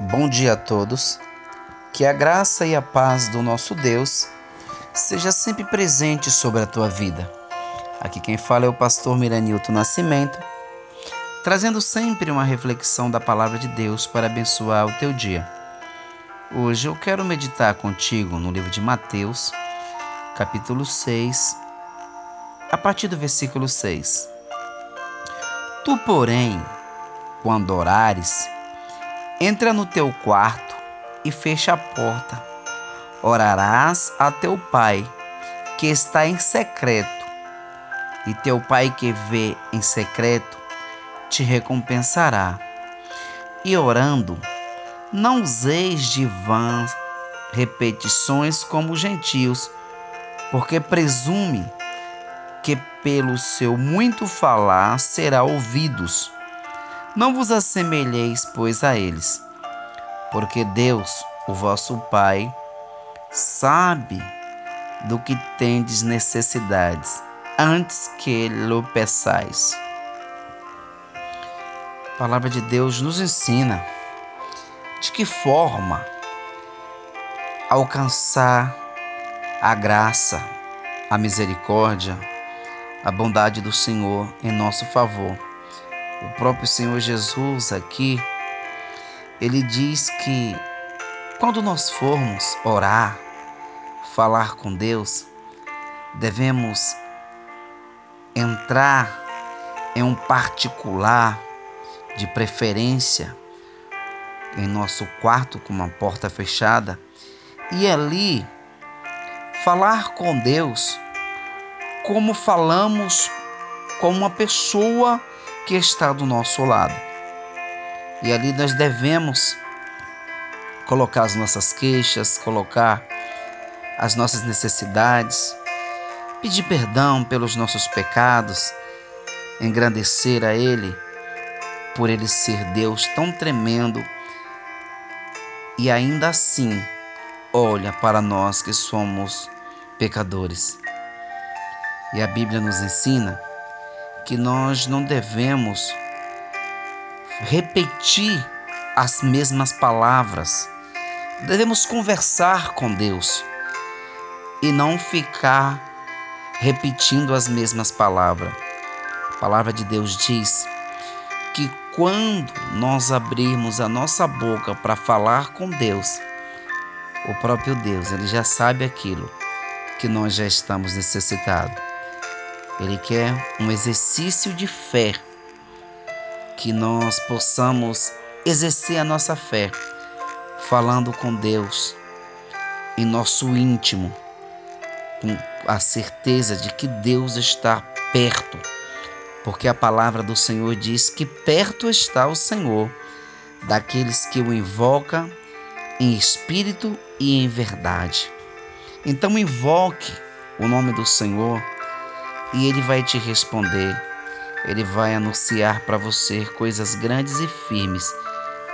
Bom dia a todos. Que a graça e a paz do nosso Deus seja sempre presente sobre a tua vida. Aqui quem fala é o pastor Miranilto Nascimento, trazendo sempre uma reflexão da palavra de Deus para abençoar o teu dia. Hoje eu quero meditar contigo no livro de Mateus, capítulo 6, a partir do versículo 6. Tu, porém, quando orares, Entra no teu quarto e fecha a porta. Orarás a teu pai, que está em secreto, e teu pai que vê em secreto te recompensará. E orando, não useis de vãs repetições como os gentios, porque presume que pelo seu muito falar será ouvidos. Não vos assemelheis, pois, a eles, porque Deus, o vosso Pai, sabe do que tendes necessidades antes que lhe peçais. A palavra de Deus nos ensina de que forma alcançar a graça, a misericórdia, a bondade do Senhor em nosso favor o próprio Senhor Jesus aqui, ele diz que quando nós formos orar, falar com Deus, devemos entrar em um particular, de preferência, em nosso quarto com uma porta fechada, e ali falar com Deus como falamos com uma pessoa que está do nosso lado. E ali nós devemos colocar as nossas queixas, colocar as nossas necessidades, pedir perdão pelos nossos pecados, engrandecer a Ele por Ele ser Deus tão tremendo e ainda assim olha para nós que somos pecadores. E a Bíblia nos ensina que nós não devemos repetir as mesmas palavras. Devemos conversar com Deus e não ficar repetindo as mesmas palavras. A palavra de Deus diz que quando nós abrirmos a nossa boca para falar com Deus, o próprio Deus, ele já sabe aquilo que nós já estamos necessitados. Ele quer um exercício de fé, que nós possamos exercer a nossa fé, falando com Deus em nosso íntimo, com a certeza de que Deus está perto, porque a palavra do Senhor diz que perto está o Senhor daqueles que o invocam em espírito e em verdade. Então invoque o nome do Senhor e ele vai te responder. Ele vai anunciar para você coisas grandes e firmes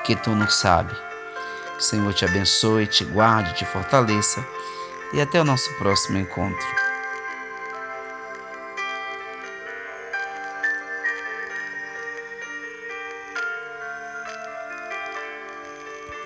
que tu não sabe. O Senhor te abençoe, te guarde, te fortaleça e até o nosso próximo encontro.